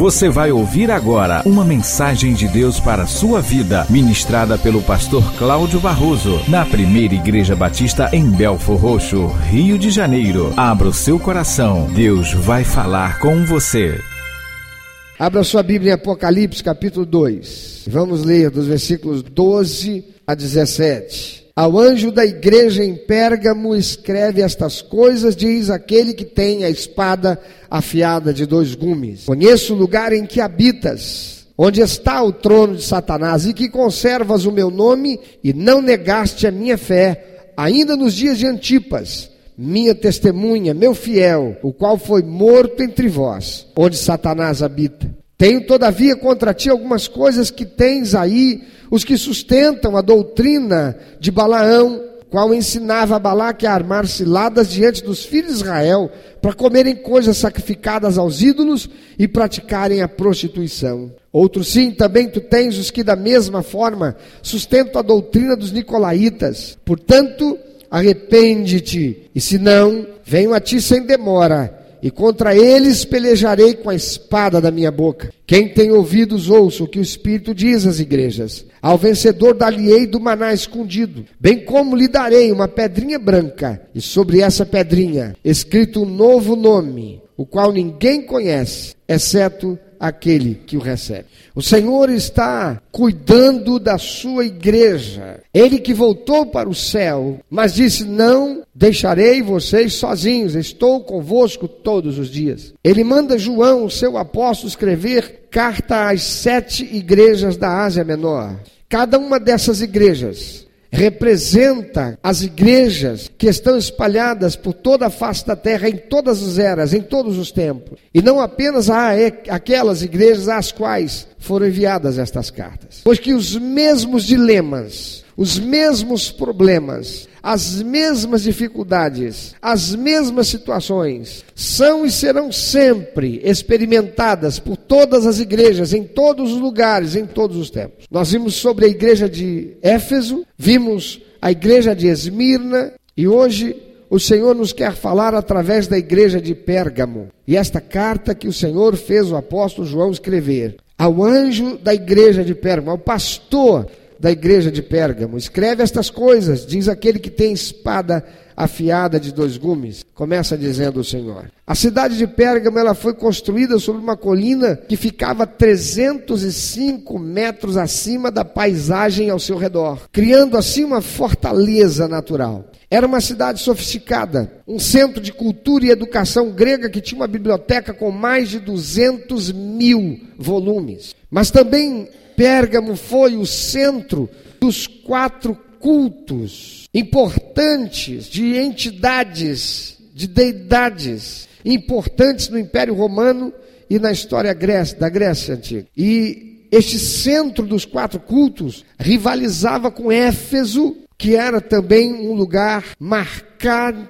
Você vai ouvir agora uma mensagem de Deus para a sua vida, ministrada pelo pastor Cláudio Barroso, na primeira Igreja Batista em Belfor Roxo, Rio de Janeiro. Abra o seu coração, Deus vai falar com você. Abra sua Bíblia em Apocalipse, capítulo 2. Vamos ler dos versículos 12 a 17. Ao anjo da igreja em Pérgamo escreve estas coisas, diz aquele que tem a espada afiada de dois gumes. Conheço o lugar em que habitas, onde está o trono de Satanás, e que conservas o meu nome e não negaste a minha fé, ainda nos dias de Antipas, minha testemunha, meu fiel, o qual foi morto entre vós, onde Satanás habita. Tenho, todavia, contra ti algumas coisas que tens aí, os que sustentam a doutrina de Balaão, qual ensinava a Balaque a armar ciladas diante dos filhos de Israel, para comerem coisas sacrificadas aos ídolos e praticarem a prostituição. Outro sim, também tu tens os que da mesma forma sustentam a doutrina dos nicolaítas. Portanto, arrepende-te, e se não, venho a ti sem demora e contra eles pelejarei com a espada da minha boca. Quem tem ouvidos, ouça o que o Espírito diz às igrejas. Ao vencedor dar-lhe-ei do maná escondido, bem como lhe darei uma pedrinha branca, e sobre essa pedrinha escrito um novo nome, o qual ninguém conhece, exceto aquele que o recebe. O Senhor está cuidando da sua igreja. Ele que voltou para o céu, mas disse: Não deixarei vocês sozinhos, estou convosco todos os dias. Ele manda João, seu apóstolo, escrever carta às sete igrejas da Ásia Menor. Cada uma dessas igrejas representa as igrejas que estão espalhadas por toda a face da terra, em todas as eras, em todos os tempos. E não apenas aquelas igrejas às quais foram enviadas estas cartas. Pois que os mesmos dilemas, os mesmos problemas, as mesmas dificuldades, as mesmas situações são e serão sempre experimentadas por todas as igrejas, em todos os lugares, em todos os tempos. Nós vimos sobre a igreja de Éfeso, vimos a igreja de Esmirna e hoje o Senhor nos quer falar através da igreja de Pérgamo. E esta carta que o Senhor fez o apóstolo João escrever ao anjo da igreja de Pérgamo, ao pastor da igreja de Pérgamo. Escreve estas coisas, diz aquele que tem espada afiada de dois gumes. Começa dizendo o Senhor. A cidade de Pérgamo ela foi construída sobre uma colina que ficava 305 metros acima da paisagem ao seu redor, criando assim uma fortaleza natural. Era uma cidade sofisticada, um centro de cultura e educação grega que tinha uma biblioteca com mais de 200 mil volumes. Mas também Pérgamo foi o centro dos quatro cultos importantes de entidades, de deidades importantes no Império Romano e na história da Grécia Antiga. E este centro dos quatro cultos rivalizava com Éfeso, que era também um lugar marcante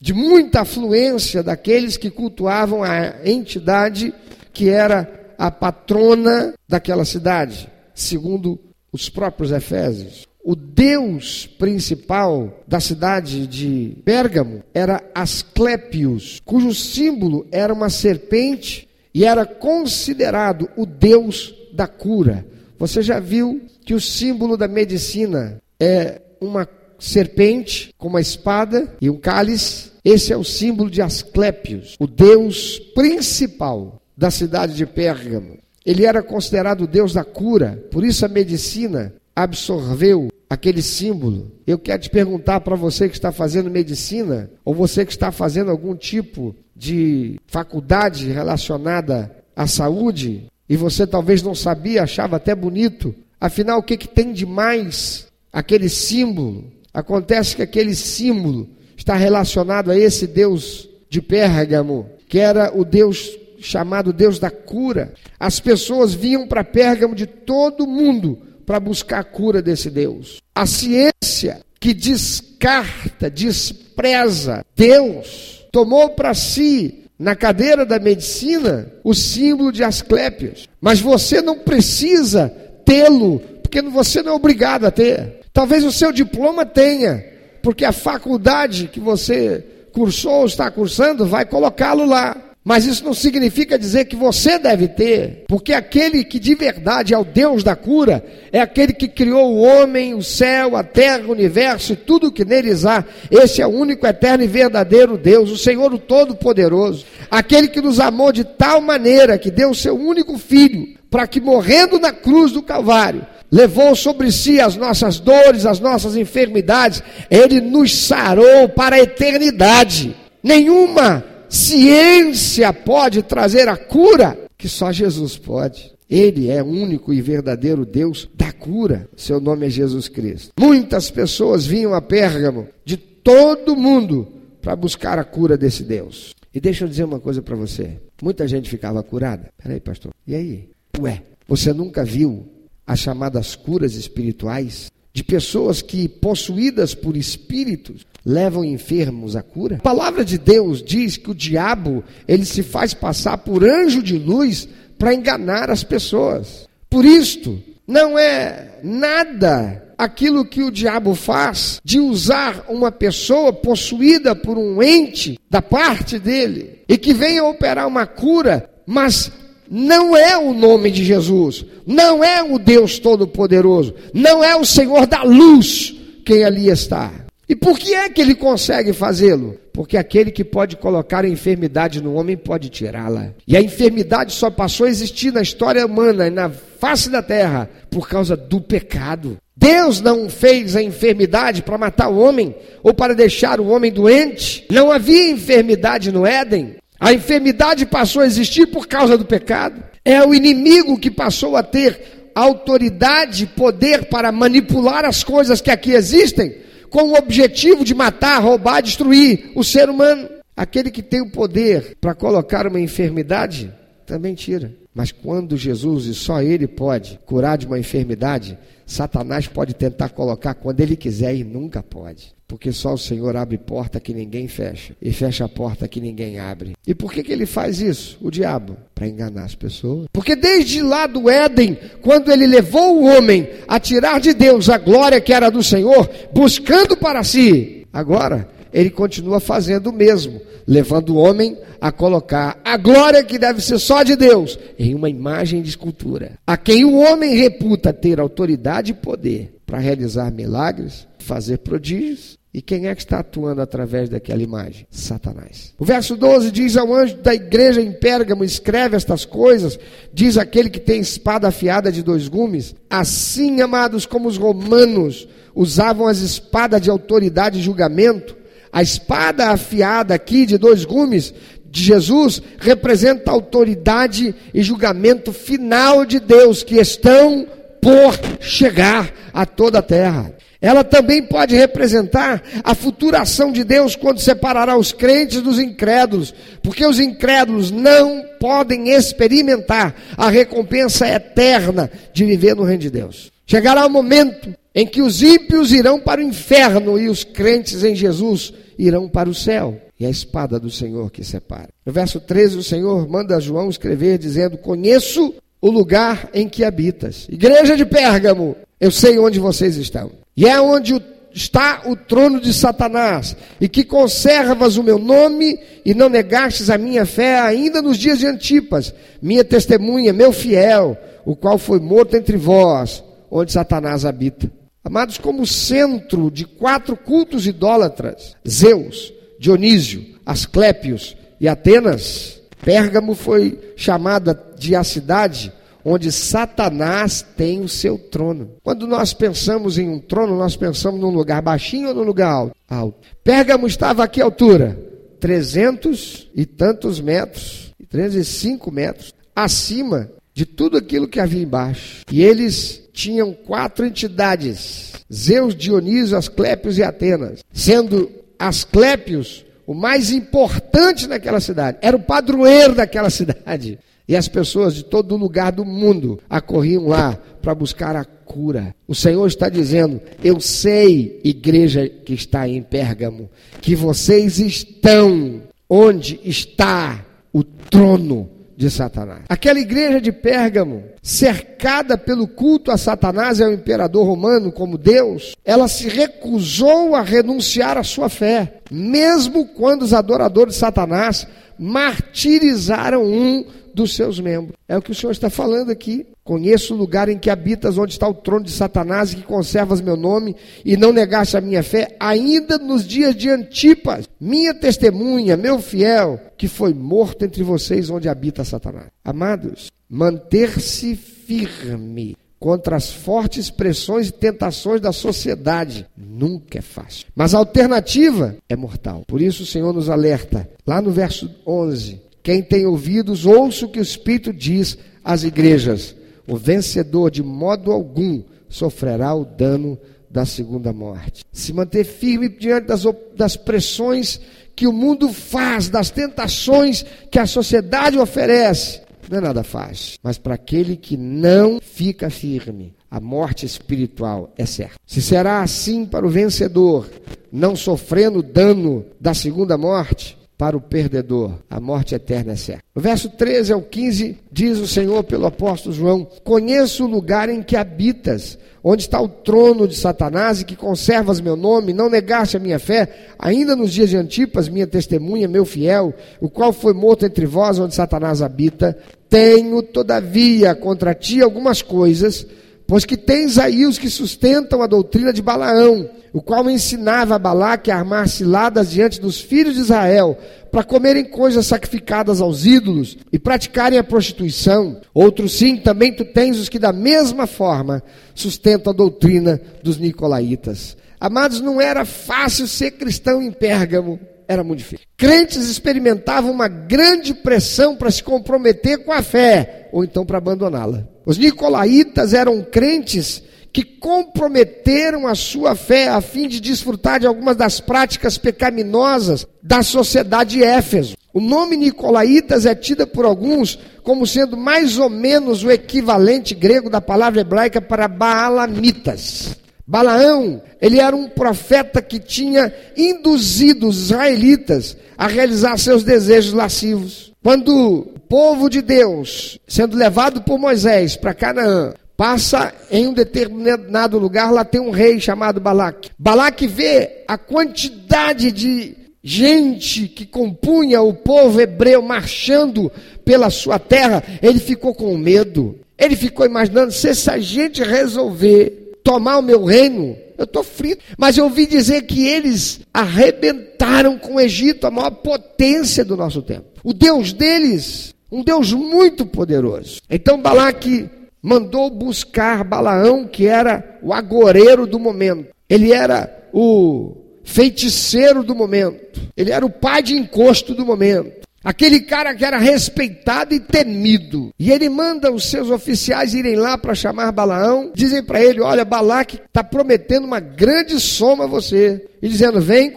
de muita afluência daqueles que cultuavam a entidade que era a patrona daquela cidade, segundo os próprios Efésios. O deus principal da cidade de Pérgamo era Asclépios, cujo símbolo era uma serpente e era considerado o deus da cura. Você já viu que o símbolo da medicina é uma serpente com uma espada e um cálice? Esse é o símbolo de Asclépios, o deus principal da cidade de Pérgamo. Ele era considerado o Deus da cura, por isso a medicina absorveu aquele símbolo. Eu quero te perguntar para você que está fazendo medicina, ou você que está fazendo algum tipo de faculdade relacionada à saúde, e você talvez não sabia, achava até bonito, afinal, o que, que tem de mais aquele símbolo? Acontece que aquele símbolo está relacionado a esse Deus de Pérgamo, que era o Deus chamado Deus da cura. As pessoas vinham para Pérgamo de todo mundo para buscar a cura desse Deus. A ciência que descarta, despreza Deus, tomou para si na cadeira da medicina o símbolo de Asclépios. Mas você não precisa tê-lo, porque você não é obrigado a ter. Talvez o seu diploma tenha, porque a faculdade que você cursou ou está cursando vai colocá-lo lá. Mas isso não significa dizer que você deve ter, porque aquele que de verdade é o Deus da cura, é aquele que criou o homem, o céu, a terra, o universo e tudo o que neles há. Esse é o único, eterno e verdadeiro Deus, o Senhor, o Todo-Poderoso. Aquele que nos amou de tal maneira que deu o seu único filho, para que morrendo na cruz do Calvário, levou sobre si as nossas dores, as nossas enfermidades, ele nos sarou para a eternidade. Nenhuma ciência pode trazer a cura que só Jesus pode. Ele é o único e verdadeiro Deus da cura. Seu nome é Jesus Cristo. Muitas pessoas vinham a Pérgamo de todo mundo para buscar a cura desse Deus. E deixa eu dizer uma coisa para você. Muita gente ficava curada. Peraí, pastor. E aí? Ué, você nunca viu as chamadas curas espirituais de pessoas que, possuídas por espíritos, levam enfermos à cura? A palavra de Deus diz que o diabo, ele se faz passar por anjo de luz para enganar as pessoas. Por isto, não é nada aquilo que o diabo faz de usar uma pessoa possuída por um ente da parte dele e que venha operar uma cura, mas não é o nome de Jesus, não é o Deus Todo-Poderoso, não é o Senhor da luz quem ali está. E por que é que ele consegue fazê-lo? Porque aquele que pode colocar a enfermidade no homem pode tirá-la. E a enfermidade só passou a existir na história humana, na face da terra, por causa do pecado. Deus não fez a enfermidade para matar o homem ou para deixar o homem doente. Não havia enfermidade no Éden. A enfermidade passou a existir por causa do pecado. É o inimigo que passou a ter autoridade, poder para manipular as coisas que aqui existem com o objetivo de matar, roubar, destruir o ser humano. Aquele que tem o poder para colocar uma enfermidade, também tira. Mas quando Jesus, e só Ele pode curar de uma enfermidade, Satanás pode tentar colocar quando ele quiser e nunca pode. Porque só o Senhor abre porta que ninguém fecha e fecha a porta que ninguém abre. E por que, que ele faz isso, o diabo? Para enganar as pessoas. Porque desde lá do Éden, quando ele levou o homem a tirar de Deus a glória que era do Senhor, buscando para si, agora ele continua fazendo o mesmo, levando o homem a colocar a glória que deve ser só de Deus em uma imagem de escultura, a quem o homem reputa ter autoridade e poder para realizar milagres, fazer prodígios. E quem é que está atuando através daquela imagem? Satanás. O verso 12 diz ao anjo da igreja em Pérgamo: escreve estas coisas, diz aquele que tem espada afiada de dois gumes. Assim, amados, como os romanos usavam as espadas de autoridade e julgamento, a espada afiada aqui de dois gumes de Jesus representa a autoridade e julgamento final de Deus que estão por chegar a toda a terra. Ela também pode representar a futura ação de Deus quando separará os crentes dos incrédulos, porque os incrédulos não podem experimentar a recompensa eterna de viver no reino de Deus. Chegará o momento em que os ímpios irão para o inferno e os crentes em Jesus irão para o céu. E a espada do Senhor que separa. No verso 13, o Senhor manda João escrever dizendo: Conheço o lugar em que habitas. Igreja de Pérgamo, eu sei onde vocês estão. E é onde está o trono de Satanás, e que conservas o meu nome e não negastes a minha fé ainda nos dias de Antipas, minha testemunha, meu fiel, o qual foi morto entre vós, onde Satanás habita. Amados, como centro de quatro cultos idólatras, Zeus, Dionísio, Asclépios e Atenas, Pérgamo foi chamada de a cidade onde Satanás tem o seu trono. Quando nós pensamos em um trono, nós pensamos num lugar baixinho ou num lugar alto? Pérgamo estava a que altura? 300 e tantos metros, 305 metros, acima de tudo aquilo que havia embaixo. E eles tinham quatro entidades: Zeus, Dionísio, Asclépios e Atenas, sendo Asclépios o mais importante naquela cidade, era o padroeiro daquela cidade. E as pessoas de todo lugar do mundo acorriam lá para buscar a cura. O Senhor está dizendo: Eu sei, igreja que está em Pérgamo, que vocês estão onde está o trono de Satanás. Aquela igreja de Pérgamo, cercada pelo culto a Satanás e ao imperador romano como Deus, ela se recusou a renunciar à sua fé, mesmo quando os adoradores de Satanás martirizaram um dos seus membros. É o que o Senhor está falando aqui. Conheço o lugar em que habitas, onde está o trono de Satanás, e que conservas meu nome, e não negaste a minha fé, ainda nos dias de Antipas, minha testemunha, meu fiel, que foi morto entre vocês, onde habita Satanás. Amados, manter-se firme contra as fortes pressões e tentações da sociedade nunca é fácil. Mas a alternativa é mortal. Por isso o Senhor nos alerta, lá no verso 11: quem tem ouvidos, ouça o que o Espírito diz às igrejas. O vencedor, de modo algum, sofrerá o dano da segunda morte. Se manter firme diante das, das pressões que o mundo faz, das tentações que a sociedade oferece, não é nada fácil. Mas para aquele que não fica firme, a morte espiritual é certa. Se será assim para o vencedor, não sofrendo dano da segunda morte, para o perdedor. A morte eterna é certa. Verso 13 ao 15, diz o Senhor pelo apóstolo João: Conheço o lugar em que habitas, onde está o trono de Satanás e que conservas meu nome, não negaste a minha fé, ainda nos dias de Antipas, minha testemunha, meu fiel, o qual foi morto entre vós, onde Satanás habita. Tenho, todavia, contra ti algumas coisas Pois que tens aí os que sustentam a doutrina de Balaão, o qual ensinava a Balaque a armar ciladas diante dos filhos de Israel, para comerem coisas sacrificadas aos ídolos e praticarem a prostituição. Outros sim, também tu tens os que da mesma forma sustentam a doutrina dos nicolaítas. Amados, não era fácil ser cristão em Pérgamo era muito difícil. Crentes experimentavam uma grande pressão para se comprometer com a fé, ou então para abandoná-la. Os nicolaítas eram crentes que comprometeram a sua fé a fim de desfrutar de algumas das práticas pecaminosas da sociedade de Éfeso. O nome Nicolaítas é tido por alguns como sendo mais ou menos o equivalente grego da palavra hebraica para Baalamitas. Balaão, ele era um profeta que tinha induzido os israelitas a realizar seus desejos lascivos. Quando o povo de Deus, sendo levado por Moisés para Canaã, passa em um determinado lugar, lá tem um rei chamado Balaque. Balaque vê a quantidade de gente que compunha o povo hebreu marchando pela sua terra, ele ficou com medo. Ele ficou imaginando se essa gente resolver tomar o meu reino, eu estou frito. Mas eu ouvi dizer que eles arrebentaram com o Egito, a maior potência do nosso tempo. O Deus deles, um Deus muito poderoso. Então Balaque mandou buscar Balaão, que era o agoreiro do momento. Ele era o feiticeiro do momento. Ele era o pai de encosto do momento. Aquele cara que era respeitado e temido. E ele manda os seus oficiais irem lá para chamar Balaão. Dizem para ele: Olha, Balaque está prometendo uma grande soma a você. E dizendo: Vem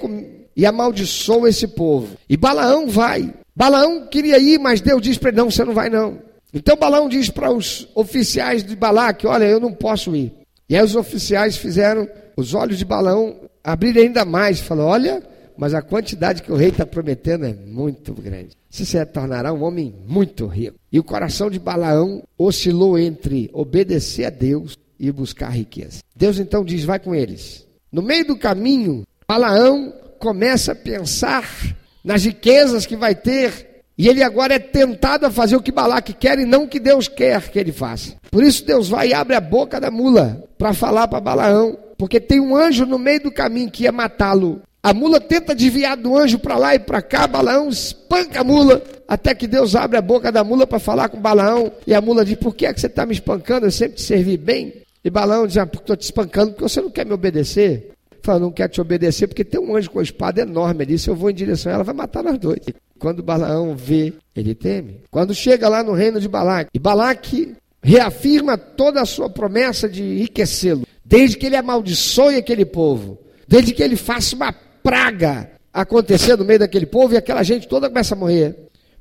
e amaldiçoa esse povo. E Balaão vai. Balaão queria ir, mas Deus diz para ele: Não, você não vai não. Então Balaão diz para os oficiais de Balaque: Olha, eu não posso ir. E aí os oficiais fizeram os olhos de Balaão abrirem ainda mais. Falou: Olha mas a quantidade que o rei está prometendo é muito grande. Você se tornará um homem muito rico. E o coração de Balaão oscilou entre obedecer a Deus e buscar riqueza. Deus então diz: vai com eles. No meio do caminho, Balaão começa a pensar nas riquezas que vai ter. E ele agora é tentado a fazer o que Balaque quer e não o que Deus quer que ele faça. Por isso Deus vai e abre a boca da mula para falar para Balaão. Porque tem um anjo no meio do caminho que ia matá-lo. A mula tenta desviar do anjo para lá e para cá, Balaão espanca a mula, até que Deus abre a boca da mula para falar com Balaão, e a mula diz: Por que, é que você está me espancando? Eu sempre te servi bem. E Balaão diz: ah, Estou te espancando porque você não quer me obedecer. Fala, não quer te obedecer porque tem um anjo com a espada enorme ali. Se eu vou em direção a ela, vai matar nós dois. Quando Balaão vê, ele teme. Quando chega lá no reino de Balaque, e Balaque reafirma toda a sua promessa de enriquecê-lo, desde que ele amaldiçoe aquele povo, desde que ele faça uma praga acontecer no meio daquele povo e aquela gente toda começa a morrer.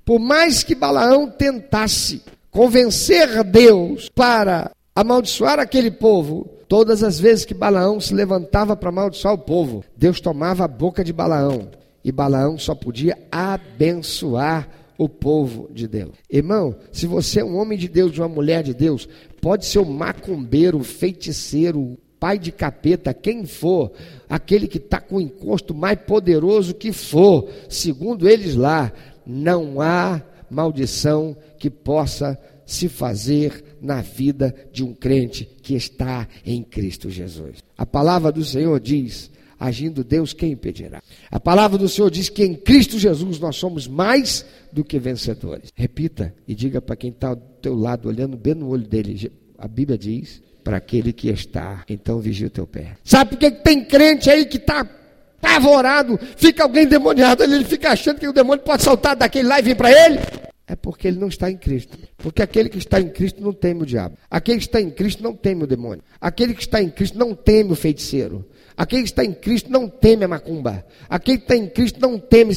Por mais que Balaão tentasse convencer Deus para amaldiçoar aquele povo, todas as vezes que Balaão se levantava para amaldiçoar o povo, Deus tomava a boca de Balaão e Balaão só podia abençoar o povo de Deus. Irmão, se você é um homem de Deus, uma mulher de Deus, pode ser um macumbeiro, um feiticeiro, pai de capeta, quem for, aquele que está com o encosto mais poderoso que for, segundo eles lá, não há maldição que possa se fazer na vida de um crente que está em Cristo Jesus. A palavra do Senhor diz: agindo Deus, quem impedirá? A palavra do Senhor diz que em Cristo Jesus nós somos mais do que vencedores. Repita e diga para quem está ao teu lado, olhando bem no olho dele: a Bíblia diz para aquele que está, então vigia o teu pé. Sabe por que tem crente aí que está apavorado, fica alguém demoniado, ele fica achando que o demônio pode saltar daquele lá e vir para ele? É porque ele não está em Cristo. Porque aquele que está em Cristo não teme o diabo. Aquele que está em Cristo não teme o demônio. Aquele que está em Cristo não teme o feiticeiro. Aquele que está em Cristo não teme a macumba. Aquele que está em Cristo não teme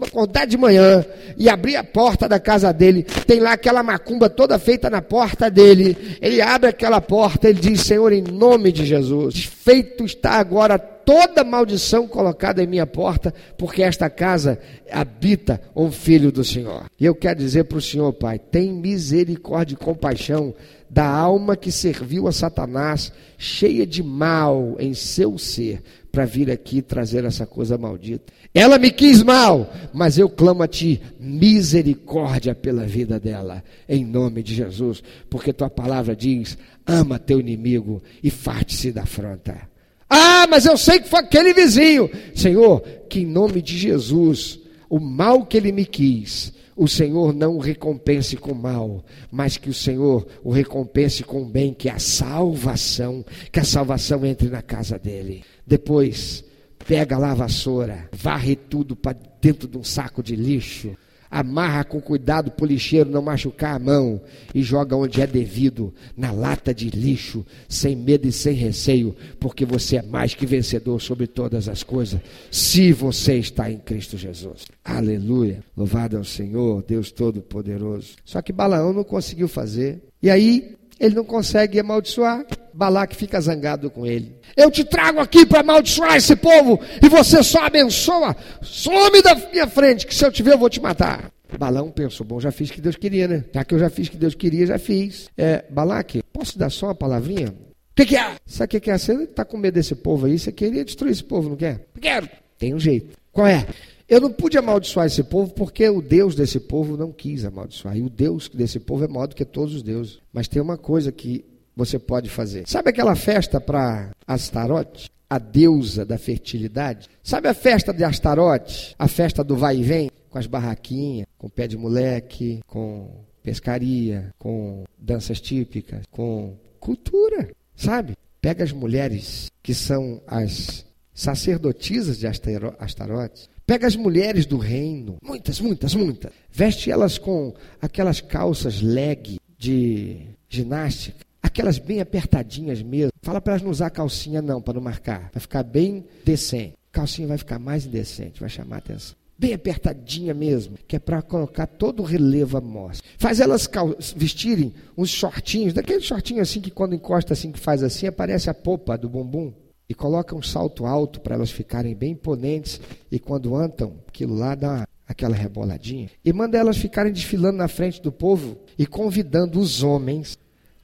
acordar de manhã e abrir a porta da casa dele. Tem lá aquela macumba toda feita na porta dele. Ele abre aquela porta, ele diz: Senhor, em nome de Jesus, feito está agora toda maldição colocada em minha porta, porque esta casa habita um filho do Senhor. E eu quero dizer para o Senhor, Pai, tem misericórdia e compaixão da alma que serviu a Satanás, cheia de mal em seu ser, para vir aqui trazer essa coisa maldita. Ela me quis mal, mas eu clamo a ti misericórdia pela vida dela, em nome de Jesus, porque tua palavra diz: ama teu inimigo e farte-se da afronta. Ah, mas eu sei que foi aquele vizinho. Senhor, que em nome de Jesus, o mal que ele me quis, o Senhor não o recompense com mal, mas que o Senhor o recompense com bem, que é a salvação, que a salvação entre na casa dele. Depois, pega lá a vassoura, varre tudo para dentro de um saco de lixo, amarra com cuidado para o lixeiro não machucar a mão e joga onde é devido, na lata de lixo, sem medo e sem receio, porque você é mais que vencedor sobre todas as coisas, se você está em Cristo Jesus. Aleluia. Louvado é o Senhor, Deus Todo-Poderoso. Só que Balaão não conseguiu fazer. E aí, ele não consegue amaldiçoar. Balaque fica zangado com ele. Eu te trago aqui para amaldiçoar esse povo e você só abençoa. Some da minha frente, que se eu te ver eu vou te matar. Balão pensou, bom, já fiz o que Deus queria, né? Já que eu já fiz o que Deus queria, já fiz. É, Balaque, posso dar só uma palavrinha? O que, que, é? Sabe o que, é? Você está com medo desse povo aí? Você queria destruir esse povo, não quer? Quero. Tem um jeito. Qual é? Eu não pude amaldiçoar esse povo porque o Deus desse povo não quis amaldiçoar. E o Deus desse povo é maior do que todos os deuses. Mas tem uma coisa que você pode fazer. Sabe aquela festa para Astarote? A deusa da fertilidade? Sabe a festa de Astarote? A festa do vai e vem? Com as barraquinhas, com pé de moleque, com pescaria, com danças típicas, com cultura. Sabe? Pega as mulheres que são as sacerdotisas de Astarote, Pega as mulheres do reino, muitas, muitas, muitas. Veste elas com aquelas calças leg de ginástica aquelas bem apertadinhas mesmo. Fala para elas não usar calcinha não, para não marcar. Vai ficar bem decente. Calcinha vai ficar mais indecente, vai chamar a atenção. Bem apertadinha mesmo, que é para colocar todo o relevo à mostra. Faz elas vestirem uns shortinhos, daquele shortinho assim que quando encosta assim, que faz assim, aparece a popa do bumbum. E coloca um salto alto para elas ficarem bem imponentes. E quando andam, aquilo lá dá aquela reboladinha. E manda elas ficarem desfilando na frente do povo e convidando os homens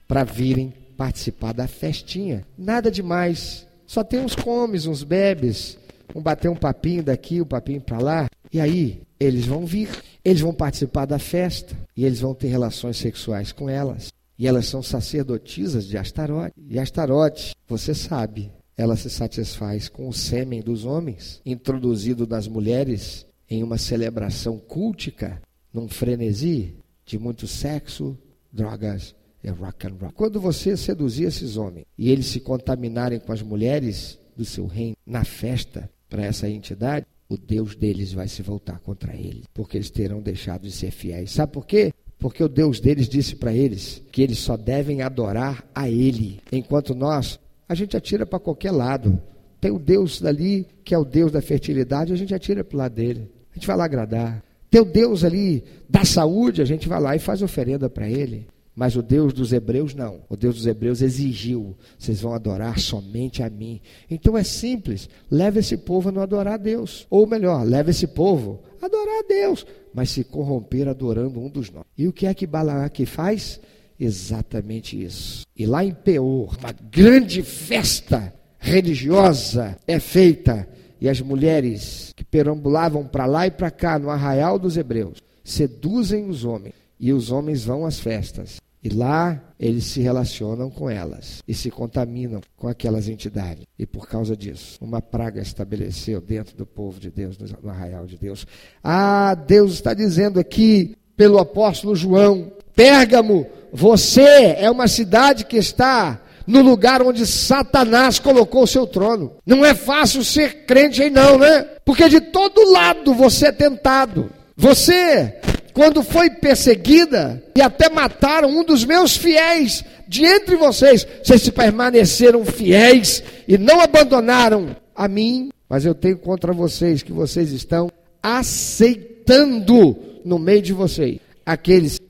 para virem participar da festinha. Nada demais. Só tem uns comes, uns bebes, um bater um papinho daqui, um papinho para lá. E aí, eles vão vir, eles vão participar da festa e eles vão ter relações sexuais com elas. E elas são sacerdotisas de Astarote. E Astarote, você sabe, ela se satisfaz com o sêmen dos homens, introduzido nas mulheres em uma celebração cultica, num frenesi de muito sexo, drogas é rock and roll. Quando você seduzir esses homens e eles se contaminarem com as mulheres do seu reino na festa para essa entidade, o Deus deles vai se voltar contra eles, porque eles terão deixado de ser fiéis. Sabe por quê? Porque o Deus deles disse para eles que eles só devem adorar a Ele, enquanto nós, a gente atira para qualquer lado. Tem o Deus dali, que é o Deus da fertilidade, a gente atira para o lado dele. A gente vai lá agradar. Tem o Deus ali da saúde, a gente vai lá e faz oferenda para ele. Mas o Deus dos hebreus não. O Deus dos hebreus exigiu: vocês vão adorar somente a mim. Então é simples: leve esse povo a não adorar a Deus. Ou melhor, leve esse povo a adorar a Deus, mas se corromper adorando um dos nós. E o que é que Balaque faz? Exatamente isso. E lá em Peor, uma grande festa religiosa é feita. E as mulheres que perambulavam para lá e para cá no arraial dos hebreus seduzem os homens e os homens vão às festas e lá eles se relacionam com elas e se contaminam com aquelas entidades. E por causa disso, uma praga estabeleceu dentro do povo de Deus, no arraial de Deus. Ah, Deus está dizendo aqui pelo apóstolo João: Pérgamo, você é uma cidade que está no lugar onde Satanás colocou o seu trono. Não é fácil ser crente aí não, né? Porque de todo lado você é tentado. Você quando foi perseguida e até mataram um dos meus fiéis de entre vocês, vocês se permaneceram fiéis e não abandonaram a mim, mas eu tenho contra vocês que vocês estão aceitando no meio de vocês aqueles que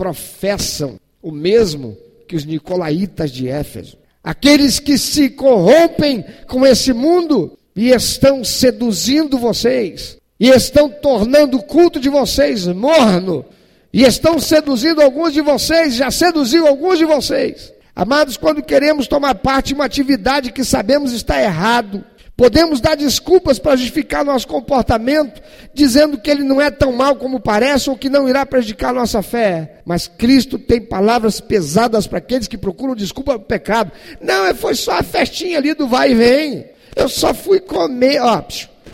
professam o mesmo que os nicolaítas de Éfeso, aqueles que se corrompem com esse mundo e estão seduzindo vocês, e estão tornando o culto de vocês morno, e estão seduzindo alguns de vocês, já seduziu alguns de vocês. Amados, quando queremos tomar parte em uma atividade que sabemos está errado, podemos dar desculpas para justificar nosso comportamento, dizendo que ele não é tão mal como parece ou que não irá prejudicar nossa fé. Mas Cristo tem palavras pesadas para aqueles que procuram desculpa para o pecado. Não, foi só a festinha ali do vai e vem. Eu só fui comer, ó,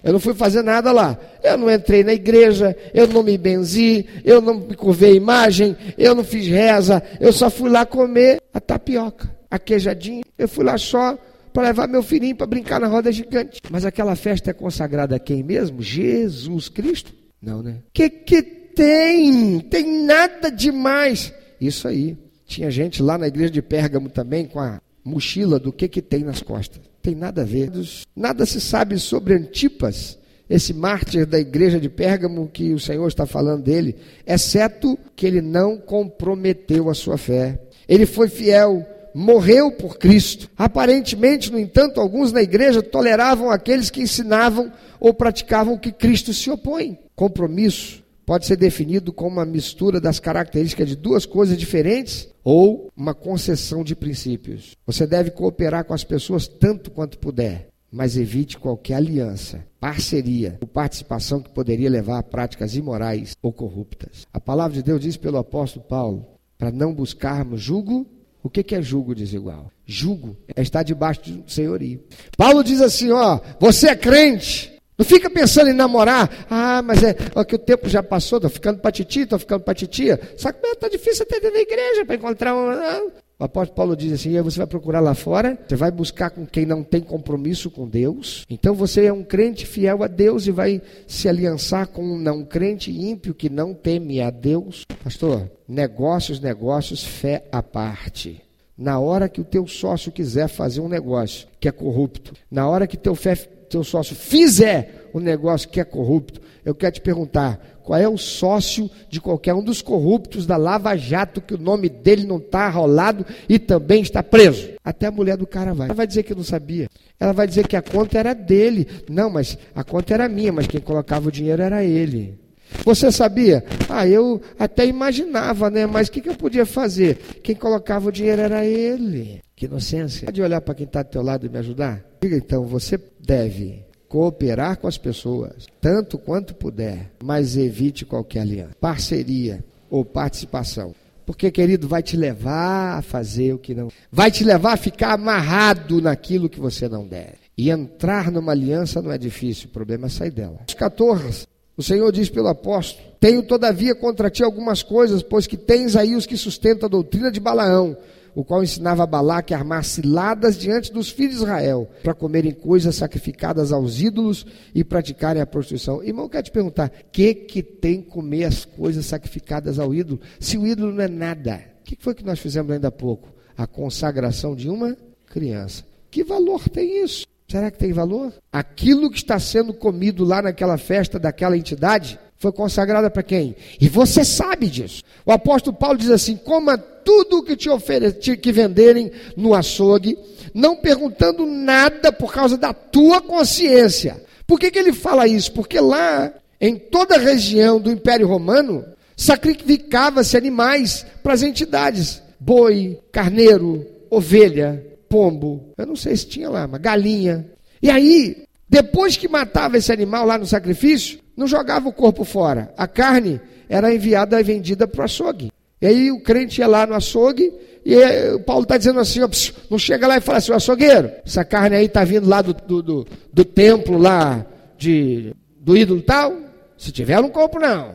eu não fui fazer nada lá. Eu não entrei na igreja, eu não me benzi, eu não me curvei a imagem, eu não fiz reza, eu só fui lá comer a tapioca, a queijadinha. Eu fui lá só para levar meu filhinho para brincar na roda gigante. Mas aquela festa é consagrada a quem mesmo? Jesus Cristo? Não, né? Que que tem? Tem nada demais. Isso aí. Tinha gente lá na igreja de Pérgamo também com a mochila do que que tem nas costas tem nada a ver. Nada se sabe sobre Antipas, esse mártir da igreja de Pérgamo que o Senhor está falando dele, exceto que ele não comprometeu a sua fé. Ele foi fiel, morreu por Cristo. Aparentemente, no entanto, alguns na igreja toleravam aqueles que ensinavam ou praticavam o que Cristo se opõe. Compromisso pode ser definido como uma mistura das características de duas coisas diferentes ou uma concessão de princípios. Você deve cooperar com as pessoas tanto quanto puder, mas evite qualquer aliança, parceria ou participação que poderia levar a práticas imorais ou corruptas. A palavra de Deus diz pelo apóstolo Paulo para não buscarmos julgo. O que é julgo desigual? Julgo é estar debaixo de um senhorio. Paulo diz assim: ó, você é crente, não fica pensando em namorar. Ah, mas é ó, que o tempo já passou, estou ficando para titi, estou ficando para titia. Só que está difícil até dentro da igreja para encontrar um. Não. O apóstolo Paulo diz assim: você vai procurar lá fora, você vai buscar com quem não tem compromisso com Deus. Então você é um crente fiel a Deus e vai se aliançar com um não crente ímpio que não teme a Deus. Pastor, negócios, negócios, fé à parte. Na hora que o teu sócio quiser fazer um negócio que é corrupto, na hora que teu fé teu sócio fizer um negócio que é corrupto, eu quero te perguntar: qual é o sócio de qualquer um dos corruptos da Lava Jato que o nome dele não está rolado e também está preso? Até a mulher do cara vai. Ela vai dizer que não sabia. Ela vai dizer que a conta era dele. Não, mas a conta era minha, mas quem colocava o dinheiro era ele. Você sabia? Ah, eu até imaginava, né? Mas o que, que eu podia fazer? Quem colocava o dinheiro era ele. Que inocência. Pode olhar para quem está do teu lado e me ajudar? Diga então, você deve cooperar com as pessoas, tanto quanto puder, mas evite qualquer aliança, parceria ou participação. Porque, querido, vai te levar a fazer o que não. Vai te levar a ficar amarrado naquilo que você não deve. E entrar numa aliança não é difícil, o problema é sair dela. 14. O Senhor diz pelo apóstolo: Tenho todavia contra ti algumas coisas, pois que tens aí os que sustentam a doutrina de Balaão, o qual ensinava a Balaque a armar ciladas diante dos filhos de Israel, para comerem coisas sacrificadas aos ídolos e praticarem a prostituição. Irmão, quero te perguntar: que, que tem comer as coisas sacrificadas ao ídolo, se o ídolo não é nada? O que foi que nós fizemos ainda há pouco? A consagração de uma criança. Que valor tem isso? Será que tem valor? Aquilo que está sendo comido lá naquela festa daquela entidade foi consagrada para quem? E você sabe disso. O apóstolo Paulo diz assim: coma tudo o que te oferecer, que venderem no açougue, não perguntando nada por causa da tua consciência. Por que, que ele fala isso? Porque lá, em toda a região do Império Romano, sacrificava-se animais para as entidades: boi, carneiro, ovelha, pombo, eu não sei se tinha lá, mas galinha. E aí, Depois que matava esse animal lá no sacrifício, não jogava o corpo fora. A carne era enviada e vendida para o açougue. E aí o crente ia lá no açougue e o Paulo está dizendo assim: ó, não chega lá e fala assim, açougueiro, essa carne aí está vindo lá do, do, do, do, templo lá de, do ídolo tal. Se tiver, não compro, não.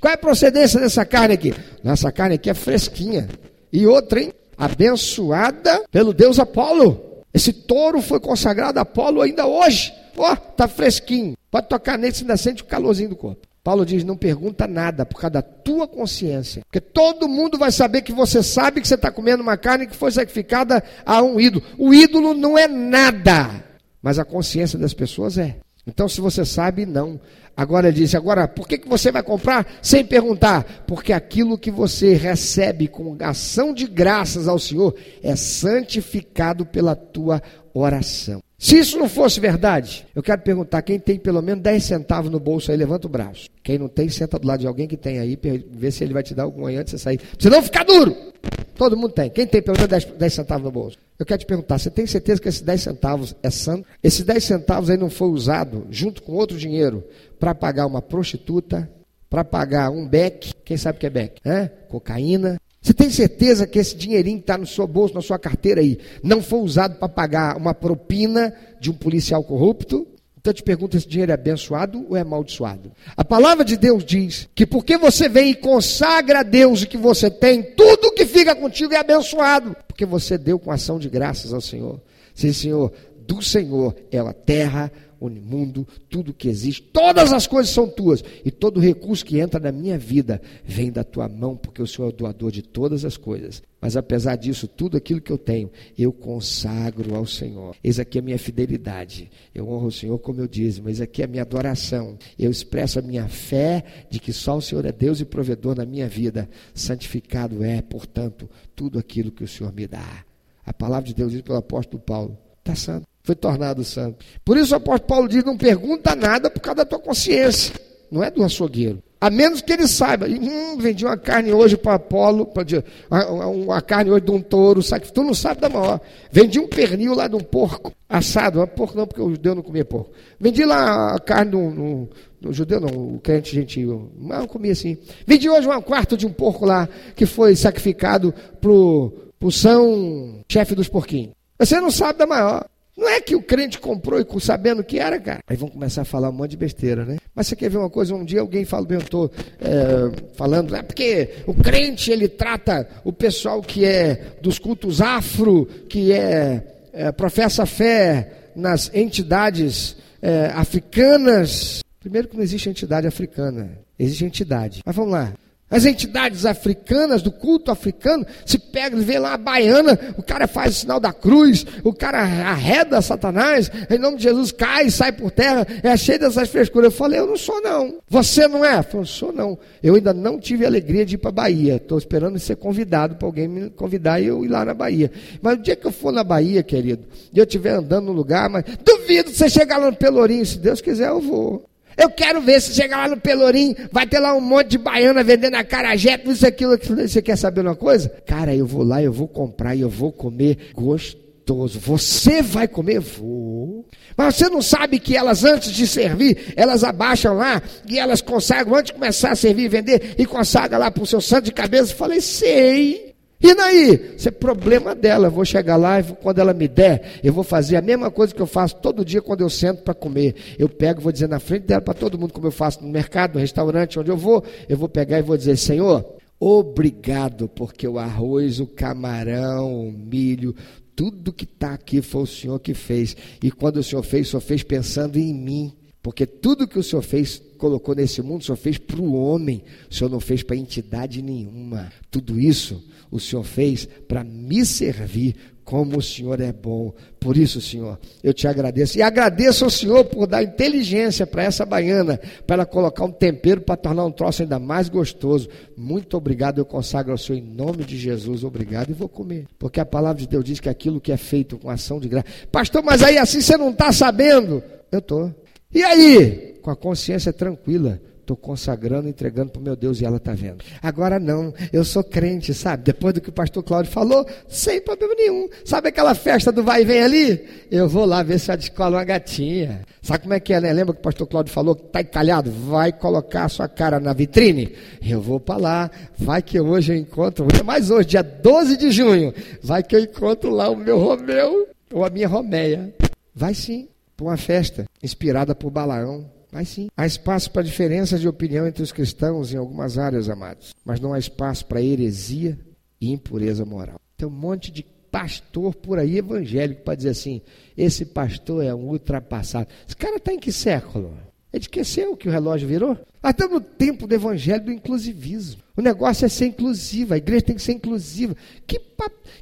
Qual é a procedência dessa carne aqui? Essa carne aqui é fresquinha. E outra, hein? Abençoada pelo Deus Apolo. Esse touro foi consagrado a Apolo ainda hoje. Ó, oh, tá fresquinho. Pode tocar nele, você ainda sente o calorzinho do corpo. Paulo diz: não pergunta nada por causa da tua consciência. Porque todo mundo vai saber que você sabe que você está comendo uma carne que foi sacrificada a um ídolo. O ídolo não é nada, mas a consciência das pessoas é. Então, se você sabe, não. Agora ele diz: agora, por que, que você vai comprar sem perguntar? Porque aquilo que você recebe com ação de graças ao Senhor é santificado pela tua oração. Se isso não fosse verdade, eu quero perguntar: quem tem pelo menos 10 centavos no bolso aí, levanta o braço. Quem não tem, senta do lado de alguém que tem aí, vê se ele vai te dar algum aí antes de você sair. Você não ficar duro! Todo mundo tem. Quem tem pelo menos 10, 10, centavos no bolso? Eu quero te perguntar: você tem certeza que esses 10 centavos é santo? Esses 10 centavos aí não foi usado, junto com outro dinheiro, para pagar uma prostituta, para pagar um beck, quem sabe o que é beck? É? Cocaína, você tem certeza que esse dinheirinho que está no seu bolso, na sua carteira aí, não foi usado para pagar uma propina de um policial corrupto? Então eu te pergunto: esse dinheiro é abençoado ou é amaldiçoado? A palavra de Deus diz que porque você vem e consagra a Deus o que você tem, tudo que fica contigo é abençoado, porque você deu com ação de graças ao Senhor. Sim, Senhor, do Senhor é a terra, o mundo, tudo que existe, todas as coisas são tuas, e todo recurso que entra na minha vida vem da tua mão, porque o Senhor é o doador de todas as coisas. Mas apesar disso, tudo aquilo que eu tenho, eu consagro ao Senhor. Eis aqui a minha fidelidade. Eu honro o Senhor como eu disse, mas aqui é a minha adoração. Eu expresso a minha fé de que só o Senhor é Deus e provedor na minha vida. Santificado é, portanto, tudo aquilo que o Senhor me dá. A palavra de Deus diz pelo apóstolo Paulo: está santo foi tornado santo. Por isso o apóstolo Paulo diz: não pergunta nada por causa da tua consciência, não é do açougueiro. A menos que ele saiba, hum, vendi uma carne hoje para Apolo, pra, uma carne hoje de um touro, sabe? tu não sabe da maior. Vendi um pernil lá de um porco assado, não porco não, porque o judeu não comia porco. Vendi lá a carne do judeu não, o crente gentil, mas eu comia assim. Vendi hoje um quarto de um porco lá, que foi sacrificado para o São chefe dos porquinhos. Você não sabe da maior. Não é que o crente comprou e sabendo que era, cara. Aí vão começar a falar um monte de besteira, né? Mas você quer ver uma coisa? Um dia alguém falou, perguntou, é, falando, é porque o crente ele trata o pessoal que é dos cultos afro, que é, é professa fé nas entidades é, africanas. Primeiro que não existe entidade africana, existe entidade. Mas vamos lá. As entidades africanas, do culto africano, se pega, vê lá a baiana, o cara faz o sinal da cruz, o cara arreda Satanás, em nome de Jesus cai, sai por terra, é cheio dessas frescuras. Eu falei, eu não sou não. Você não é? Eu falei, sou não. Eu ainda não tive a alegria de ir para Bahia. Estou esperando ser convidado para alguém me convidar e eu ir lá na Bahia. Mas o dia que eu for na Bahia, querido, e eu estiver andando no lugar, mas duvido você chegar lá no Pelourinho, se Deus quiser eu vou. Eu quero ver se chegar lá no Pelourinho, vai ter lá um monte de baiana vendendo a carajé, tudo isso, aquilo. Você quer saber uma coisa? Cara, eu vou lá, eu vou comprar eu vou comer gostoso. Você vai comer? Vou. Mas você não sabe que elas, antes de servir, elas abaixam lá e elas consagram, antes de começar a servir e vender, e consagram lá para o seu santo de cabeça. Eu falei, sei. E daí? Isso é problema dela. Eu vou chegar lá e quando ela me der, eu vou fazer a mesma coisa que eu faço todo dia quando eu sento para comer. Eu pego vou dizer na frente dela para todo mundo, como eu faço no mercado, no restaurante, onde eu vou. Eu vou pegar e vou dizer: Senhor, obrigado, porque o arroz, o camarão, o milho, tudo que está aqui foi o Senhor que fez. E quando o Senhor fez, o Senhor fez pensando em mim. Porque tudo que o Senhor fez, colocou nesse mundo, o Senhor fez para o homem, o Senhor não fez para entidade nenhuma. Tudo isso o Senhor fez para me servir, como o Senhor é bom. Por isso, Senhor, eu te agradeço. E agradeço ao Senhor por dar inteligência para essa baiana, para ela colocar um tempero para tornar um troço ainda mais gostoso. Muito obrigado, eu consagro ao Senhor em nome de Jesus. Obrigado e vou comer. Porque a palavra de Deus diz que aquilo que é feito com ação de graça. Pastor, mas aí assim você não está sabendo? Eu estou. E aí? Com a consciência tranquila, Estou consagrando, entregando para o meu Deus e ela está vendo. Agora não, eu sou crente, sabe? Depois do que o pastor Cláudio falou, sem problema nenhum. Sabe aquela festa do vai e vem ali? Eu vou lá ver se ela descola uma gatinha. Sabe como é que é, né? Lembra que o pastor Cláudio falou que está encalhado? Vai colocar a sua cara na vitrine? Eu vou para lá. Vai que hoje eu encontro, mais hoje, dia 12 de junho. Vai que eu encontro lá o meu Romeu ou a minha Romeia. Vai sim, para uma festa inspirada por Balaão. Mas sim, há espaço para diferenças de opinião entre os cristãos em algumas áreas, amados. Mas não há espaço para heresia e impureza moral. Tem um monte de pastor por aí evangélico para dizer assim: esse pastor é um ultrapassado. Esse cara está em que século? É de que o relógio virou? Nós estamos no tempo do evangelho do inclusivismo. O negócio é ser inclusivo, a igreja tem que ser inclusiva. Que,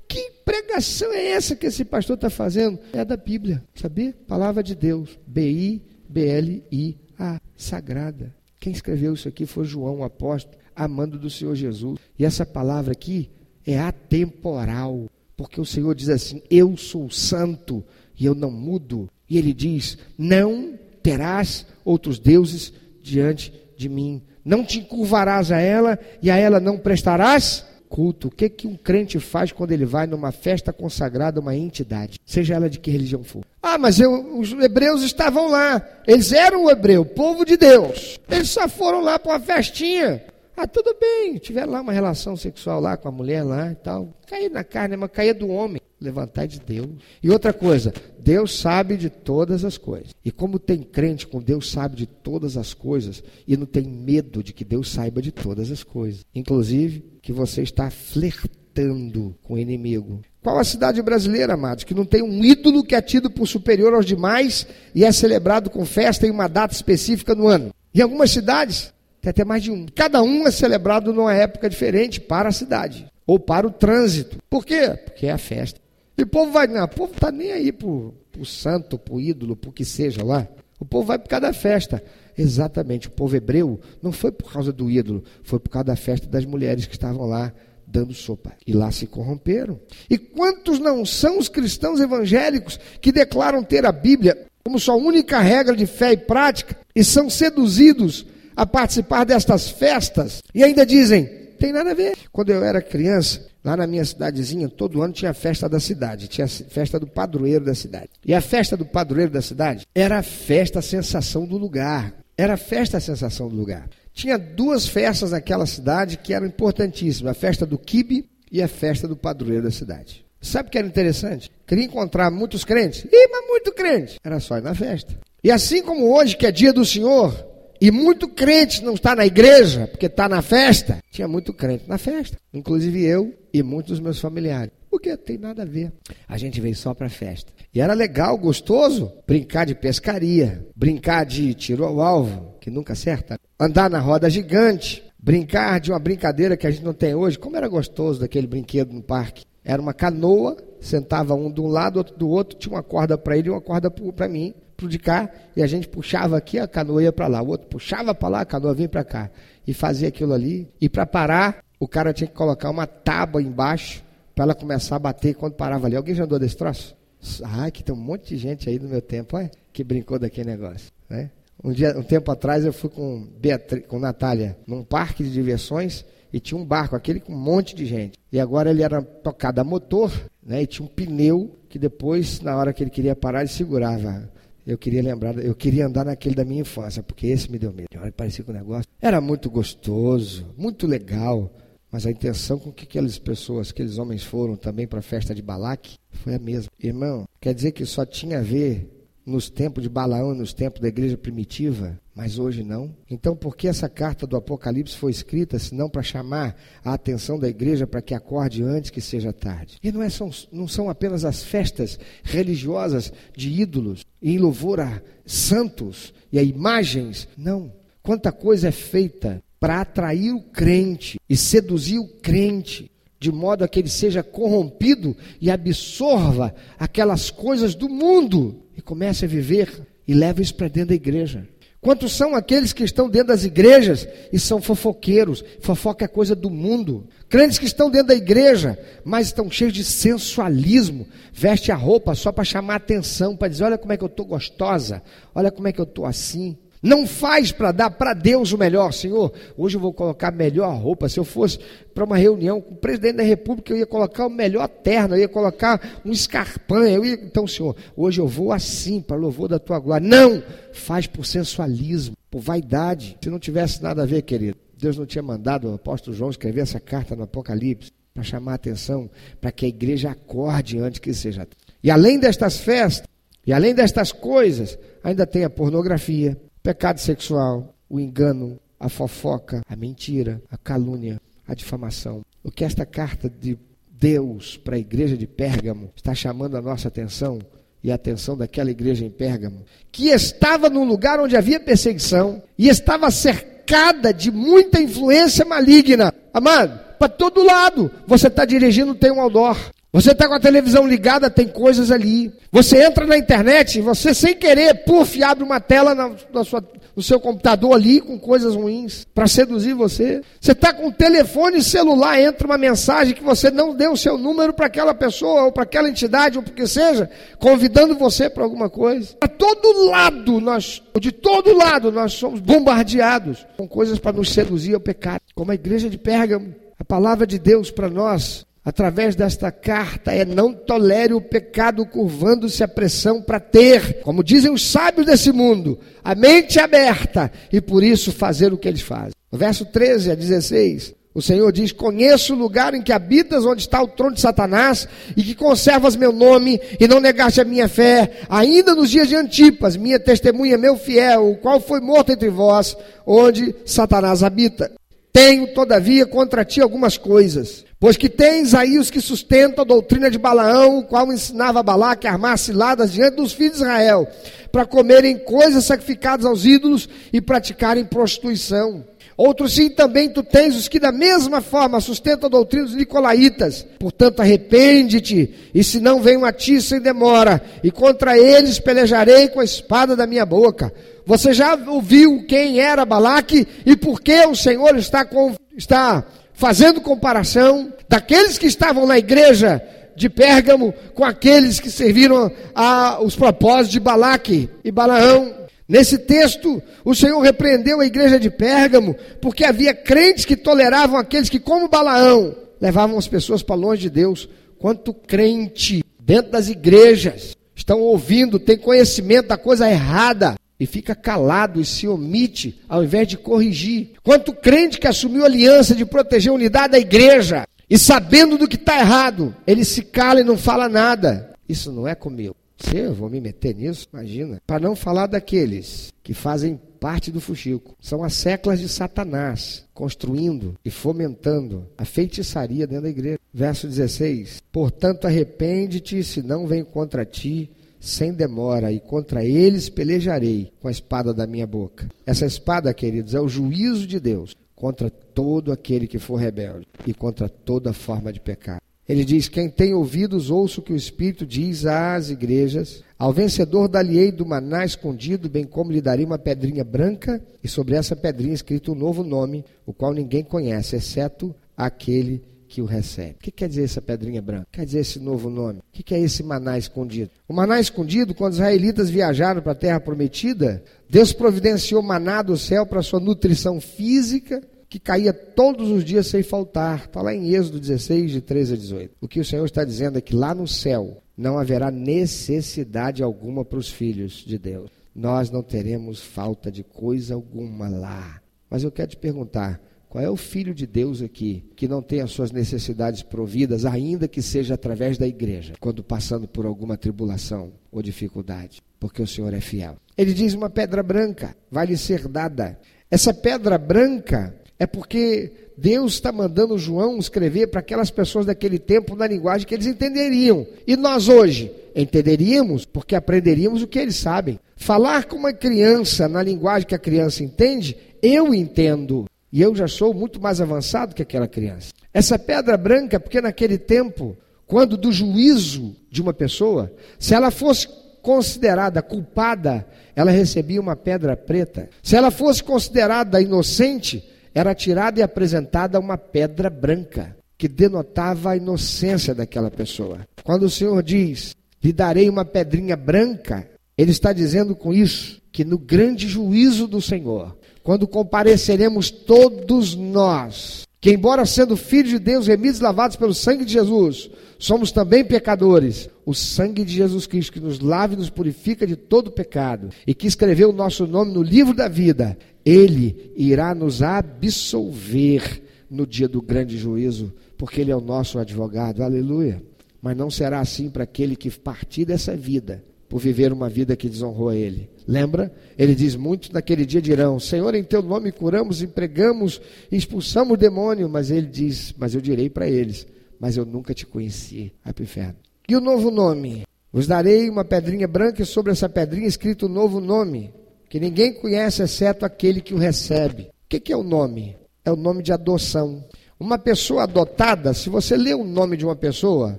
que pregação é essa que esse pastor está fazendo? É da Bíblia, sabia? Palavra de Deus. B-I B-L-I-A, sagrada. Quem escreveu isso aqui foi João, apóstolo, amando do Senhor Jesus. E essa palavra aqui é atemporal, porque o Senhor diz assim: Eu sou santo e eu não mudo. E ele diz: Não terás outros deuses diante de mim. Não te encurvarás a ela e a ela não prestarás culto. O que, que um crente faz quando ele vai numa festa consagrada a uma entidade, seja ela de que religião for? Ah, mas eu, os hebreus estavam lá. Eles eram o hebreu, povo de Deus. Eles só foram lá para uma festinha. Ah, tudo bem, tiveram lá uma relação sexual lá com a mulher lá e tal. Cair na carne, mas caía do homem. Levantar de Deus. E outra coisa, Deus sabe de todas as coisas. E como tem crente com Deus sabe de todas as coisas e não tem medo de que Deus saiba de todas as coisas. Inclusive que você está flertando com o inimigo. Qual a cidade brasileira, amados, que não tem um ídolo que é tido por superior aos demais e é celebrado com festa em uma data específica no ano? Em algumas cidades, tem até mais de um. Cada um é celebrado numa época diferente para a cidade ou para o trânsito. Por quê? Porque é a festa. E o povo vai, não, o povo está nem aí para o santo, para o ídolo, para o que seja lá. O povo vai por causa da festa. Exatamente, o povo hebreu não foi por causa do ídolo, foi por causa da festa das mulheres que estavam lá dando sopa. E lá se corromperam. E quantos não são os cristãos evangélicos que declaram ter a Bíblia como sua única regra de fé e prática e são seduzidos a participar destas festas e ainda dizem: tem nada a ver. Quando eu era criança, lá na minha cidadezinha, todo ano tinha festa da cidade, tinha festa do padroeiro da cidade. E a festa do padroeiro da cidade era a festa a sensação do lugar. Era a festa a sensação do lugar. Tinha duas festas naquela cidade que eram importantíssimas: a festa do quibe e a festa do padroeiro da cidade. Sabe o que era interessante? Queria encontrar muitos crentes. Ih, mas muito crente. Era só ir na festa. E assim como hoje, que é dia do Senhor, e muito crente não está na igreja, porque está na festa. Tinha muito crente na festa, inclusive eu e muitos dos meus familiares. Porque tem nada a ver. A gente veio só para festa. E era legal, gostoso, brincar de pescaria, brincar de tiro ao alvo, que nunca acerta, andar na roda gigante, brincar de uma brincadeira que a gente não tem hoje. Como era gostoso daquele brinquedo no parque. Era uma canoa, sentava um de um lado, outro do outro, tinha uma corda para ele e uma corda para mim de cá e a gente puxava aqui, a canoa ia para lá. O outro puxava para lá, a canoa vinha para cá. E fazia aquilo ali. E para parar, o cara tinha que colocar uma tábua embaixo para ela começar a bater quando parava ali. Alguém já andou desse troço? Ah, que tem um monte de gente aí no meu tempo, que brincou daquele negócio. Né? Um, dia, um tempo atrás eu fui com, Beatriz, com Natália num parque de diversões e tinha um barco, aquele com um monte de gente. E agora ele era tocado a motor, né? E tinha um pneu que depois, na hora que ele queria parar, ele segurava eu queria lembrar, eu queria andar naquele da minha infância, porque esse me deu medo. Olha, parecia que o negócio era muito gostoso, muito legal, mas a intenção com que aquelas pessoas, aqueles homens foram também para a festa de Balaque foi a mesma. Irmão, quer dizer que só tinha a ver nos tempos de Balaão, nos tempos da igreja primitiva, mas hoje não. Então, por que essa carta do Apocalipse foi escrita, senão para chamar a atenção da igreja para que acorde antes que seja tarde? E não, é, são, não são apenas as festas religiosas de ídolos, em louvor a santos e a imagens. Não. Quanta coisa é feita para atrair o crente e seduzir o crente de modo a que ele seja corrompido e absorva aquelas coisas do mundo e comece a viver e leva isso para dentro da igreja. Quantos são aqueles que estão dentro das igrejas e são fofoqueiros? Fofoca é coisa do mundo. Crentes que estão dentro da igreja, mas estão cheios de sensualismo, veste a roupa só para chamar atenção, para dizer: olha como é que eu estou gostosa, olha como é que eu estou assim. Não faz para dar para Deus o melhor, Senhor. Hoje eu vou colocar a melhor roupa. Se eu fosse para uma reunião com o presidente da República, eu ia colocar o melhor terno, eu ia colocar um escarpão. Ia... Então, Senhor, hoje eu vou assim, para louvor da tua glória. Não! Faz por sensualismo, por vaidade. Se não tivesse nada a ver, querido, Deus não tinha mandado o apóstolo João escrever essa carta no Apocalipse para chamar a atenção, para que a igreja acorde antes que seja. E além destas festas, e além destas coisas, ainda tem a pornografia, pecado sexual, o engano, a fofoca, a mentira, a calúnia, a difamação. O que esta carta de Deus para a igreja de Pérgamo está chamando a nossa atenção e a atenção daquela igreja em Pérgamo, que estava num lugar onde havia perseguição e estava cercada de muita influência maligna. Amado, para todo lado. Você está dirigindo, tem um outdoor. Você está com a televisão ligada, tem coisas ali. Você entra na internet, você sem querer, puf, abre uma tela na, na sua, no seu computador ali com coisas ruins para seduzir você. Você está com o telefone celular, entra uma mensagem que você não deu o seu número para aquela pessoa ou para aquela entidade ou porque seja, convidando você para alguma coisa. Para todo lado, nós, de todo lado, nós somos bombardeados com coisas para nos seduzir ao pecado. Como a igreja de Pérgamo, a palavra de Deus para nós através desta carta é não tolere o pecado curvando-se a pressão para ter, como dizem os sábios desse mundo, a mente aberta e por isso fazer o que eles fazem. No verso 13 a 16, o Senhor diz: Conheço o lugar em que habitas, onde está o trono de Satanás, e que conservas meu nome, e não negaste a minha fé, ainda nos dias de Antipas, minha testemunha, meu fiel, o qual foi morto entre vós, onde Satanás habita. Tenho, todavia, contra ti algumas coisas. Pois que tens aí os que sustentam a doutrina de Balaão, o qual ensinava a Balaque a armar ciladas diante dos filhos de Israel, para comerem coisas sacrificadas aos ídolos e praticarem prostituição. Outros sim também tu tens os que da mesma forma sustentam a doutrina dos nicolaítas. Portanto, arrepende-te, e se não venham a ti sem demora, e contra eles pelejarei com a espada da minha boca. Você já ouviu quem era Balaque e por que o Senhor está, com, está fazendo comparação daqueles que estavam na igreja de Pérgamo com aqueles que serviram a, os propósitos de Balaque e Balaão. Nesse texto, o Senhor repreendeu a igreja de Pérgamo porque havia crentes que toleravam aqueles que, como Balaão, levavam as pessoas para longe de Deus. Quanto crente dentro das igrejas estão ouvindo, tem conhecimento da coisa errada, e fica calado e se omite ao invés de corrigir. Quanto crente que assumiu a aliança de proteger a unidade da igreja e sabendo do que está errado, ele se cala e não fala nada. Isso não é comigo. Se eu vou me meter nisso, imagina. Para não falar daqueles que fazem parte do fuxico. São as seclas de Satanás, construindo e fomentando a feitiçaria dentro da igreja. Verso 16: Portanto, arrepende-te, se não vem contra ti sem demora, e contra eles pelejarei com a espada da minha boca. Essa espada, queridos, é o juízo de Deus contra todo aquele que for rebelde e contra toda forma de pecado. Ele diz: Quem tem ouvidos, ouça o que o Espírito diz às igrejas. Ao vencedor dar-lhe-ei do maná escondido, bem como lhe darei uma pedrinha branca, e sobre essa pedrinha escrito um novo nome, o qual ninguém conhece, exceto aquele que o recebe. O que quer dizer essa pedrinha branca? Quer dizer esse novo nome? O que é esse maná escondido? O maná escondido, quando os israelitas viajaram para a terra prometida, Deus providenciou maná do céu para sua nutrição física, que caía todos os dias sem faltar. Está lá em Êxodo 16, de 13 a 18. O que o Senhor está dizendo é que lá no céu não haverá necessidade alguma para os filhos de Deus. Nós não teremos falta de coisa alguma lá. Mas eu quero te perguntar: qual é o filho de Deus aqui que não tem as suas necessidades providas, ainda que seja através da igreja, quando passando por alguma tribulação ou dificuldade? Porque o Senhor é fiel. Ele diz: uma pedra branca vai lhe ser dada. Essa pedra branca é porque Deus está mandando João escrever para aquelas pessoas daquele tempo na linguagem que eles entenderiam. E nós hoje entenderíamos porque aprenderíamos o que eles sabem. Falar com uma criança na linguagem que a criança entende, eu entendo. E eu já sou muito mais avançado que aquela criança. Essa pedra branca, porque naquele tempo, quando do juízo de uma pessoa, se ela fosse considerada culpada, ela recebia uma pedra preta. Se ela fosse considerada inocente, era tirada e apresentada uma pedra branca, que denotava a inocência daquela pessoa. Quando o Senhor diz: lhe darei uma pedrinha branca, Ele está dizendo com isso que no grande juízo do Senhor, quando compareceremos todos nós, que embora sendo filhos de Deus, remidos e lavados pelo sangue de Jesus, somos também pecadores. O sangue de Jesus Cristo que nos lava e nos purifica de todo pecado e que escreveu o nosso nome no livro da vida, ele irá nos absolver no dia do grande juízo, porque ele é o nosso advogado. Aleluia. Mas não será assim para aquele que partir dessa vida por viver uma vida que desonrou a Ele. Lembra? Ele diz: Muitos naquele dia dirão: Senhor, em teu nome curamos, empregamos, expulsamos o demônio. Mas ele diz: Mas eu direi para eles: Mas eu nunca te conheci. Vai para o inferno. E o novo nome? Vos darei uma pedrinha branca e sobre essa pedrinha escrito o um novo nome, que ninguém conhece exceto aquele que o recebe. O que, que é o nome? É o nome de adoção. Uma pessoa adotada, se você lê o nome de uma pessoa,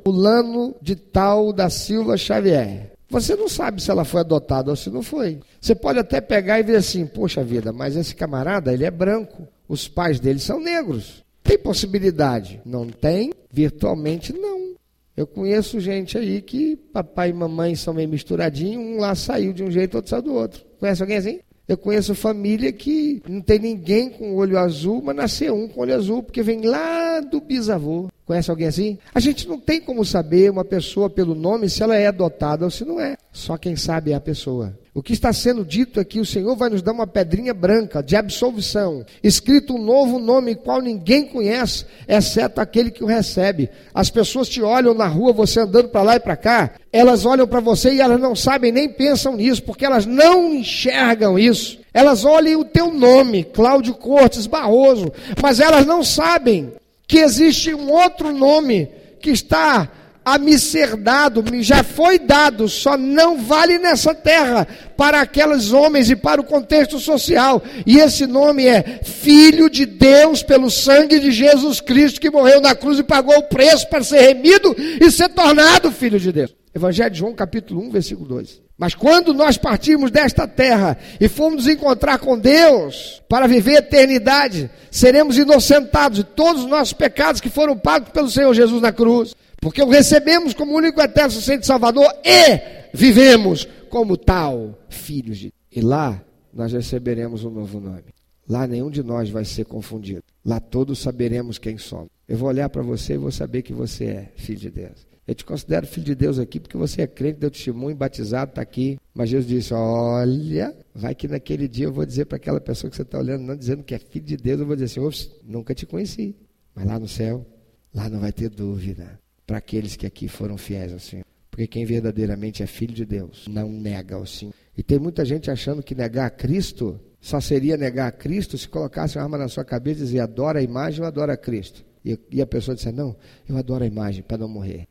fulano de tal da Silva Xavier, você não sabe se ela foi adotada ou se não foi. Você pode até pegar e ver assim: poxa vida, mas esse camarada, ele é branco. Os pais dele são negros. Tem possibilidade? Não tem? Virtualmente não. Eu conheço gente aí que papai e mamãe são meio misturadinhos, um lá saiu de um jeito, outro saiu do outro. Conhece alguém assim? Eu conheço família que não tem ninguém com olho azul, mas nasceu um com olho azul, porque vem lá do bisavô. Conhece alguém assim? A gente não tem como saber uma pessoa pelo nome se ela é adotada ou se não é. Só quem sabe é a pessoa. O que está sendo dito aqui, o Senhor vai nos dar uma pedrinha branca de absolvição, escrito um novo nome, qual ninguém conhece, exceto aquele que o recebe. As pessoas te olham na rua, você andando para lá e para cá, elas olham para você e elas não sabem nem pensam nisso, porque elas não enxergam isso. Elas olham o teu nome, Cláudio Cortes Barroso, mas elas não sabem que existe um outro nome que está a me ser dado, me já foi dado, só não vale nessa terra para aqueles homens e para o contexto social. E esse nome é Filho de Deus pelo sangue de Jesus Cristo que morreu na cruz e pagou o preço para ser remido e ser tornado filho de Deus. Evangelho de João, capítulo 1, versículo 2. Mas quando nós partirmos desta terra e formos encontrar com Deus para viver a eternidade, seremos inocentados de todos os nossos pecados que foram pagos pelo Senhor Jesus na cruz. Porque o recebemos como único eterno sucessor Salvador e vivemos como tal, filhos de E lá nós receberemos um novo nome. Lá nenhum de nós vai ser confundido. Lá todos saberemos quem somos. Eu vou olhar para você e vou saber que você é filho de Deus. Eu te considero filho de Deus aqui porque você é crente, deu testemunho, batizado, está aqui. Mas Jesus disse: Olha, vai que naquele dia eu vou dizer para aquela pessoa que você está olhando, não dizendo que é filho de Deus, eu vou dizer assim: nunca te conheci. Mas lá no céu, lá não vai ter dúvida para aqueles que aqui foram fiéis ao Senhor. Porque quem verdadeiramente é filho de Deus não nega o Senhor. E tem muita gente achando que negar a Cristo só seria negar a Cristo se colocasse uma arma na sua cabeça e dizer adora a imagem ou adora a Cristo. E, e a pessoa disser, não, eu adoro a imagem para não morrer.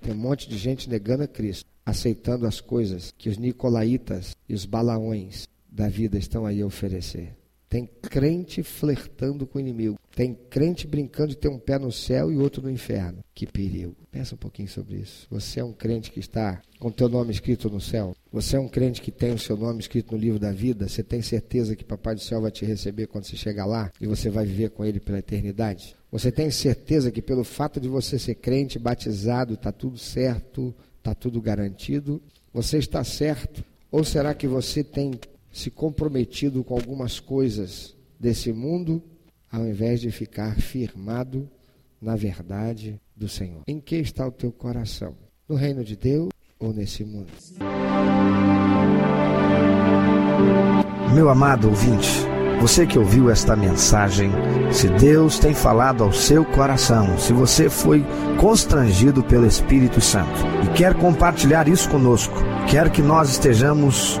Tem um monte de gente negando a Cristo, aceitando as coisas que os nicolaítas e os balaões da vida estão aí a oferecer. Tem crente flertando com o inimigo. Tem crente brincando de ter um pé no céu e outro no inferno. Que perigo. Pensa um pouquinho sobre isso. Você é um crente que está com teu nome escrito no céu. Você é um crente que tem o seu nome escrito no livro da vida. Você tem certeza que Papai do Céu vai te receber quando você chegar lá e você vai viver com ele pela eternidade? Você tem certeza que pelo fato de você ser crente, batizado, está tudo certo, está tudo garantido? Você está certo? Ou será que você tem se comprometido com algumas coisas desse mundo, ao invés de ficar firmado na verdade do Senhor. Em que está o teu coração? No reino de Deus ou nesse mundo? Meu amado ouvinte, você que ouviu esta mensagem, se Deus tem falado ao seu coração, se você foi constrangido pelo Espírito Santo e quer compartilhar isso conosco, quer que nós estejamos